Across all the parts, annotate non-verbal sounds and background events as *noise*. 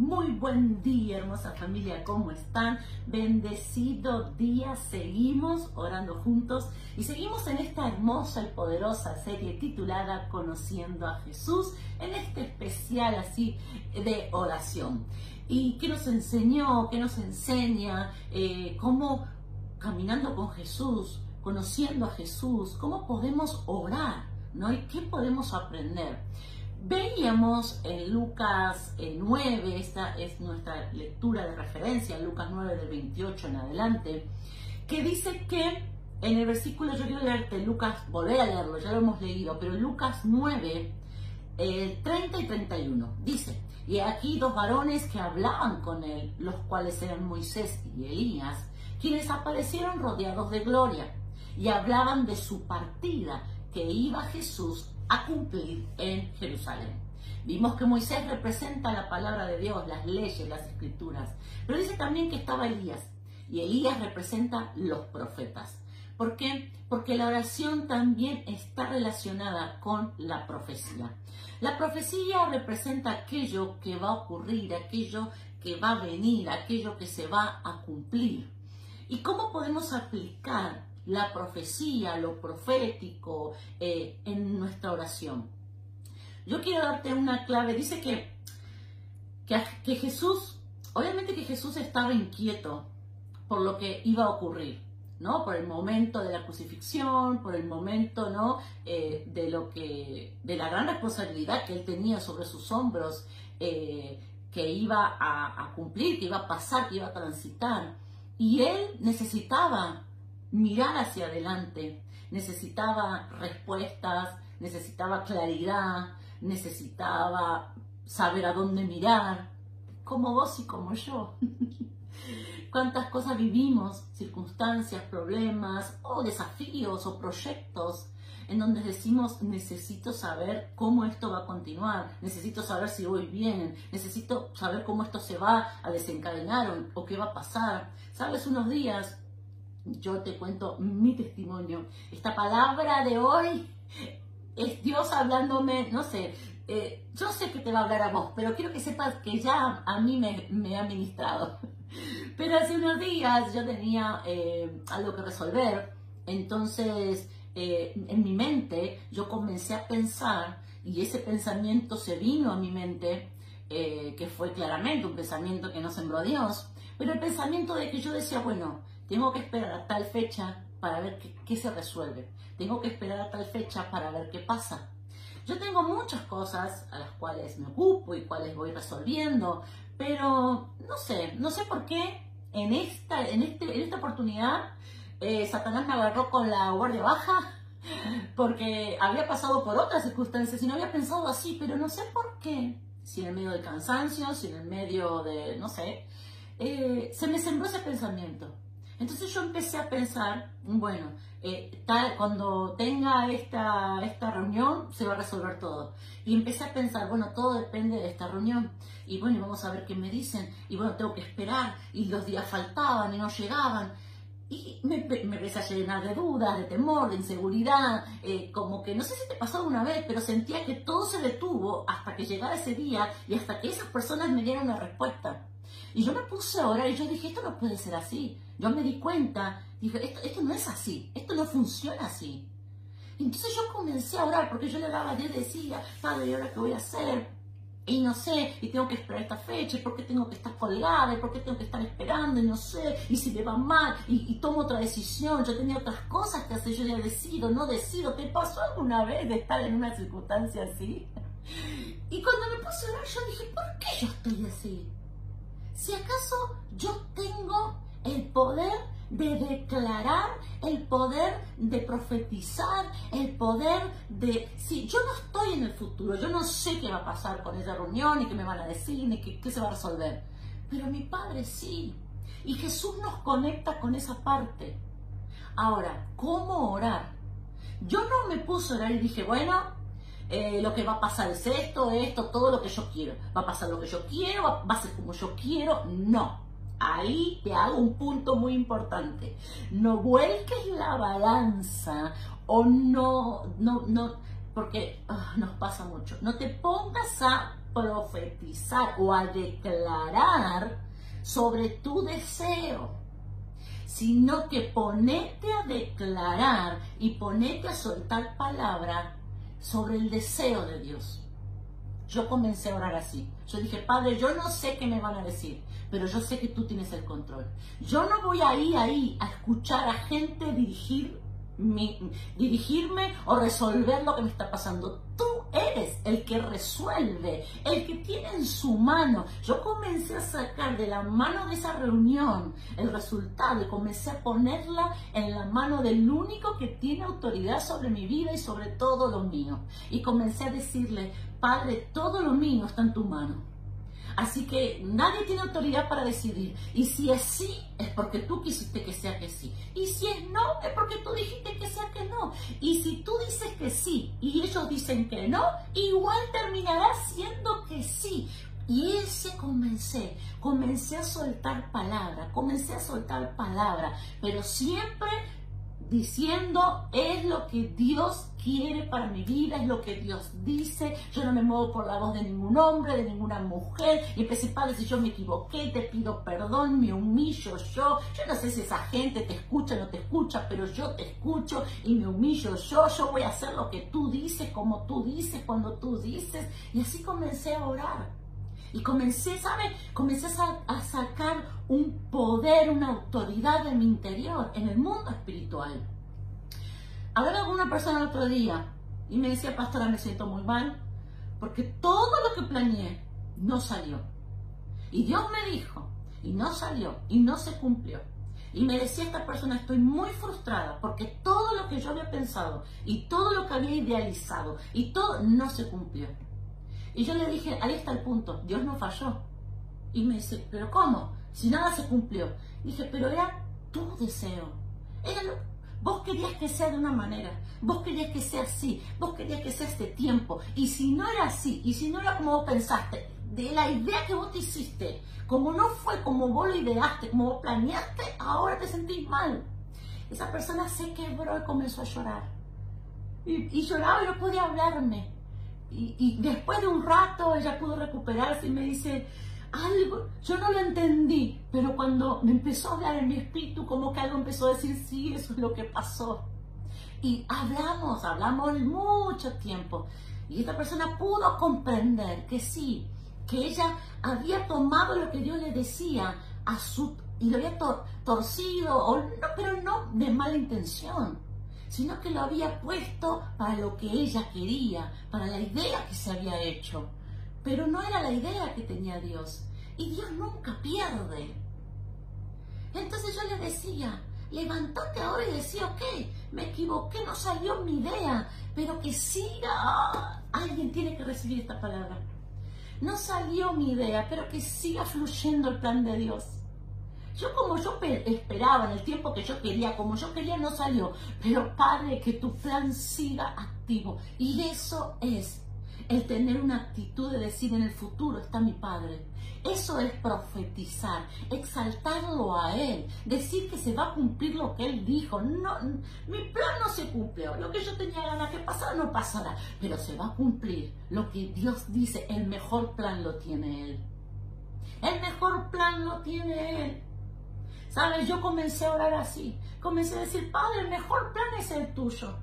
Muy buen día, hermosa familia, ¿cómo están? Bendecido día, seguimos orando juntos y seguimos en esta hermosa y poderosa serie titulada Conociendo a Jesús, en este especial así de oración. ¿Y qué nos enseñó? ¿Qué nos enseña? Eh, ¿Cómo caminando con Jesús, conociendo a Jesús, cómo podemos orar? ¿no? ¿Y qué podemos aprender? Veíamos en Lucas 9, eh, esta es nuestra lectura de referencia, Lucas 9 del 28 en adelante, que dice que en el versículo, yo quiero leerte Lucas, volver a leerlo, ya lo hemos leído, pero Lucas 9, 30 y 31, dice, y aquí dos varones que hablaban con él, los cuales eran Moisés y Elías, quienes aparecieron rodeados de gloria y hablaban de su partida, que iba Jesús a cumplir en Jerusalén. Vimos que Moisés representa la palabra de Dios, las leyes, las escrituras, pero dice también que estaba Elías y Elías representa los profetas. ¿Por qué? Porque la oración también está relacionada con la profecía. La profecía representa aquello que va a ocurrir, aquello que va a venir, aquello que se va a cumplir. ¿Y cómo podemos aplicar la profecía, lo profético eh, en nuestra oración. Yo quiero darte una clave. Dice que, que, Jesús, obviamente que Jesús estaba inquieto por lo que iba a ocurrir. ¿no? Por el momento de la crucifixión, por el momento, ¿no? Eh, de lo que, de la gran responsabilidad que él tenía sobre sus hombros, eh, que iba a, a, cumplir, que iba a pasar, que iba a transitar. Y él necesitaba mirar hacia adelante, necesitaba respuestas, necesitaba claridad, necesitaba saber a dónde mirar, como vos y como yo. *laughs* Cuántas cosas vivimos, circunstancias, problemas o desafíos o proyectos en donde decimos necesito saber cómo esto va a continuar, necesito saber si voy bien, necesito saber cómo esto se va a desencadenar o, o qué va a pasar. Sabes, unos días yo te cuento mi testimonio. Esta palabra de hoy es Dios hablándome, no sé, eh, yo sé que te va a hablar a vos, pero quiero que sepas que ya a mí me, ha ministrado. *laughs* Pero hace unos días yo tenía eh, algo que resolver, entonces eh, en mi mente yo comencé a pensar y ese pensamiento se vino a mi mente, que fue claramente un pensamiento que no sembró Dios, pero el pensamiento de que yo decía, bueno, tengo que esperar a tal fecha para ver qué, se resuelve. Tengo que esperar a tal fecha para ver qué pasa. Yo tengo muchas cosas a las cuales me ocupo y cuales voy resolviendo, pero no sé, no sé por qué en esta, en este, en esta oportunidad eh, Satanás me agarró con la guardia baja *laughs* porque había pasado por otras circunstancias y no había pensado así, pero no sé por qué. Si en el medio del cansancio, si en el medio de, no sé, eh, se me sembró ese pensamiento. Entonces yo empecé a pensar, bueno, eh, tal, cuando tenga esta, esta reunión se va a resolver todo. Y empecé a pensar, bueno, todo depende de esta reunión. Y bueno, vamos a ver qué me dicen. Y bueno, tengo que esperar. Y los días faltaban y no llegaban. Y me, me empecé a llenar de dudas, de temor, de inseguridad, eh, como que no sé si te pasó una vez, pero sentía que todo se detuvo hasta que llegara ese día y hasta que esas personas me dieran una respuesta. Y yo me puse a orar y yo dije, esto no puede ser así. Yo me di cuenta, dije, esto, esto no es así, esto no funciona así. Entonces yo comencé a orar porque yo le daba a Dios decía, Padre, ¿y ahora qué voy a hacer? Y no sé, y tengo que esperar esta fecha, y por qué tengo que estar colgada, y por qué tengo que estar esperando, y no sé, y si me va mal, y, tomo otra decisión, yo tenía otras cosas que hacer, yo ya decido, no decido. ¿Te pasó alguna vez de estar en una circunstancia así? Y cuando me puse a orar, yo dije, ¿por qué yo estoy así? Si acaso yo tengo el poder de declarar, el poder de profetizar, el poder de... Si yo no estoy en el futuro, yo no sé qué va a pasar con esa reunión, ni qué me van a decir, ni qué, se va a resolver. Pero mi Padre sí. Y Jesús nos conecta con esa parte. Ahora, ¿cómo orar? Yo no me puse a orar y dije, bueno, eh, lo que va a pasar es esto, esto, todo lo que yo quiero. Va a pasar lo que yo quiero, va, a ser como yo quiero. No ahí te hago un punto muy importante. No vuelques la balanza o no, no, no, porque ah, nos pasa mucho. No te pongas a profetizar o a declarar sobre tu deseo, sino que ponete a declarar y ponete a soltar palabra sobre el deseo de Dios. Yo comencé a orar así. Yo dije, Padre, yo no sé qué me van a decir, pero yo sé que tú tienes el control. Yo no voy a ir ahí a escuchar a gente dirigir dirigirme o resolver lo que me está pasando. Tú eres el que resuelve, el que tiene en su mano. Yo comencé a sacar de la mano de esa reunión el resultado y comencé a ponerla en la mano del único que tiene autoridad sobre mi vida y sobre todo lo mío. Y comencé a decirle, Padre, todo lo mío está en tu mano. Así que nadie tiene autoridad para decidir. Y si es sí, es porque tú quisiste que sea que sí. Y si es no, es porque tú dijiste que sea que no. Y si tú dices que sí y ellos dicen que no, igual terminará siendo que sí. Y ese comencé, comencé a soltar palabra, comencé a soltar palabra, pero siempre diciendo es lo que Dios quiere para mi vida, es lo que Dios dice. Yo no me muevo por la voz de ningún hombre, de ninguna mujer. Y empecé, Padre, si yo me equivoqué, te pido perdón, me humillo yo. Yo no sé si esa gente te escucha o no te escucha, pero yo te escucho y me humillo yo. Yo voy a hacer lo que tú dices, como tú dices, cuando tú dices. Y así comencé a orar. Y comencé. Comencé a, sacar un poder, una autoridad de mi interior, en el mundo espiritual. Hablaba con una persona el otro día y me decía, pastora, me siento muy mal porque todo lo que planeé no salió. Y Dios me dijo, y no salió, y no se cumplió. Y me decía esta persona, estoy muy frustrada porque todo lo que yo había pensado y todo lo que había idealizado y todo no se cumplió. Y yo le dije, ahí está el punto, Dios no falló. Y me dice, pero ¿cómo? Si nada se cumplió. dije, pero era tu deseo. Era vos querías que sea de una manera, vos querías que sea así, vos querías que sea este tiempo. Y si no era así, y si no era como vos pensaste, de la idea que vos te hiciste, como no fue como vos lo ideaste, como vos planeaste, ahora te sentís mal. Esa persona se quebró y comenzó a llorar. Y, y lloraba y no podía hablarme. Y, después de un rato ella pudo recuperarse y me dice, algo, yo no lo entendí, pero cuando me empezó a hablar en mi espíritu, como que algo empezó a decir, sí, eso es lo que pasó. Y hablamos, hablamos mucho tiempo. Y esta persona pudo comprender que sí, que ella había tomado lo que Dios le decía a su, y lo había torcido, pero no de mala intención sino que lo había puesto para lo que ella quería, para la idea que se había hecho. Pero no era la idea que tenía Dios. Y Dios nunca pierde. Entonces yo le decía, levántate ahora y decía, ok, me equivoqué, no salió mi idea, pero que siga. alguien tiene que recibir esta palabra. No salió mi idea, pero que siga fluyendo el plan de Dios. Yo como yo esperaba, en el tiempo que yo quería, como yo quería, no salió. Pero Padre, que tu plan siga activo. Y eso es el tener una actitud de decir en el futuro está mi Padre. Eso es profetizar, exaltarlo a Él, decir que se va a cumplir lo que Él dijo. No, mi plan no se cumplió, lo que yo tenía ganas que pasara no pasará, pero se va a cumplir lo que Dios dice, el mejor plan lo tiene Él. El mejor plan lo tiene Él. ¿Sabes? Yo comencé a orar así. Comencé a decir, Padre, el mejor plan es el tuyo.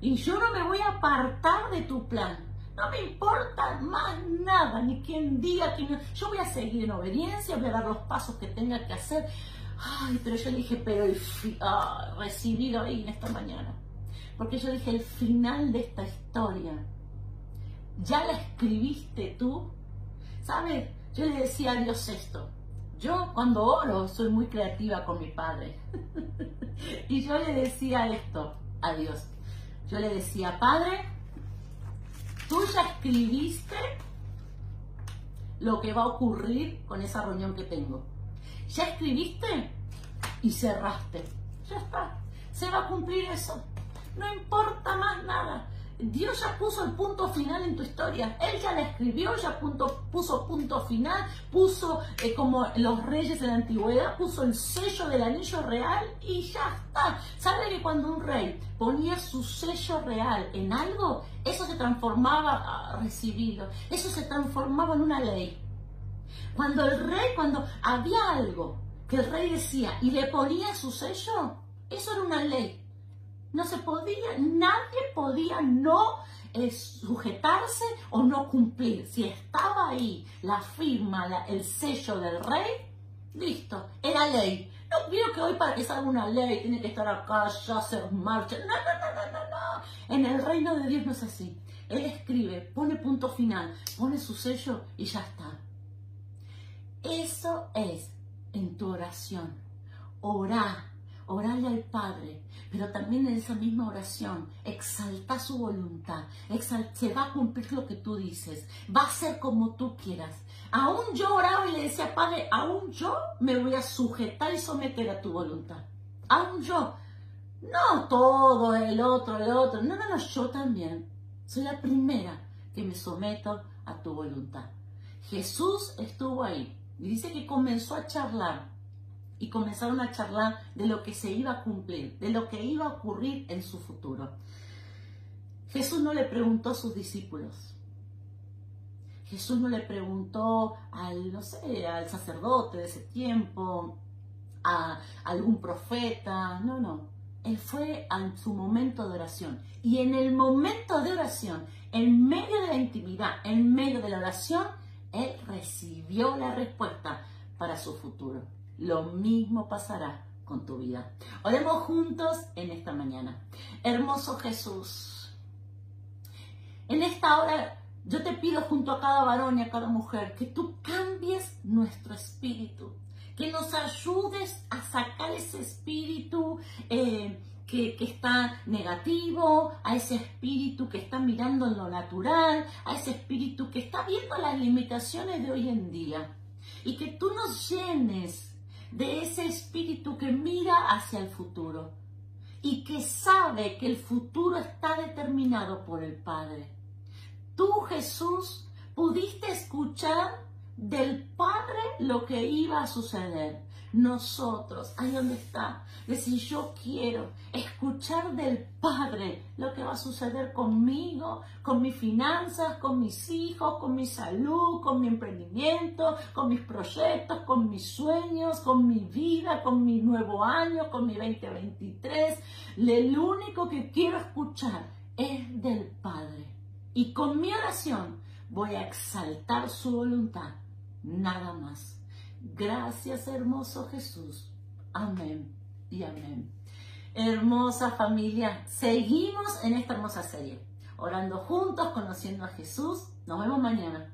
Y yo no me voy a apartar de tu plan. No me importa más nada, ni quien diga que Yo voy a seguir en obediencia, voy a dar los pasos que tenga que hacer. Ay, pero yo dije, pero el ah, recibido ahí en esta mañana. Porque yo dije, el final de esta historia, ya la escribiste tú. ¿Sabes? Yo le decía a Dios esto. Yo cuando oro soy muy creativa con mi padre. *laughs* y yo le decía esto a Dios. Yo le decía, Padre, tú ya escribiste lo que va a ocurrir con esa reunión que tengo. Ya escribiste y cerraste. Ya está. Se va a cumplir eso. No importa más nada. Dios ya puso el punto final en tu historia. Él ya la escribió, ya puso punto final, puso eh, como los reyes de la antigüedad, puso el sello del anillo real y ya está. ¿Sabe que cuando un rey ponía su sello real en algo, eso se transformaba a eso se transformaba en una ley? Cuando el rey, cuando había algo que el rey decía y le ponía su sello, eso era una ley. No se podía, nadie podía no eh, sujetarse o no cumplir. Si estaba ahí la firma, el sello del rey, listo, era ley. No quiero que hoy para que salga una ley tiene que estar acá, ya hacer marcha. No, no, no, no, no, no. En el reino de Dios no es así. Él escribe, pone punto final, pone su sello y ya está. Eso es en tu oración. Orá, orale al Padre, pero también en esa misma oración exalta su voluntad, se va a cumplir lo que tú dices, va a ser como tú quieras. Aún yo oraba y le decía, Padre, aún yo me voy a sujetar y someter a tu voluntad. Aún yo. No todo, el otro, el otro. No, no, no, yo también. Soy la primera que me someto a tu voluntad. Jesús estuvo ahí y dice que comenzó a charlar y comenzaron a charlar de lo que se iba a cumplir, de lo que iba a ocurrir en su futuro. Jesús no le preguntó a sus discípulos. Jesús no le preguntó al, no sé, al sacerdote de ese tiempo, a algún profeta, no, no. Él fue a su momento de oración. Y en el momento de oración, en medio de la intimidad, en medio de la oración, él recibió la respuesta para su futuro. Lo mismo pasará con tu vida. Oremos juntos en esta mañana. Hermoso Jesús, en esta hora yo te pido junto a cada varón y a cada mujer que tú cambies nuestro espíritu, que nos ayudes a sacar ese espíritu eh, que, está negativo, a ese espíritu que está mirando en lo natural, a ese espíritu que está viendo las limitaciones de hoy en día. Y que tú nos llenes de ese espíritu que mira hacia el futuro y que sabe que el futuro está determinado por el Padre. Tú, Jesús, pudiste escuchar del Padre lo que iba a suceder nosotros, ahí donde está, decir yo quiero escuchar del Padre lo que va a suceder conmigo, con mis finanzas, con mis hijos, con mi salud, con mi emprendimiento, con mis proyectos, con mis sueños, con mi vida, con mi nuevo año, con mi 2023. El único que quiero escuchar es del Padre. Y con mi oración voy a exaltar su voluntad, nada más. Gracias, hermoso Jesús. Amén y amén. Hermosa familia, seguimos en esta hermosa serie, orando juntos, conociendo a Jesús. Nos vemos mañana.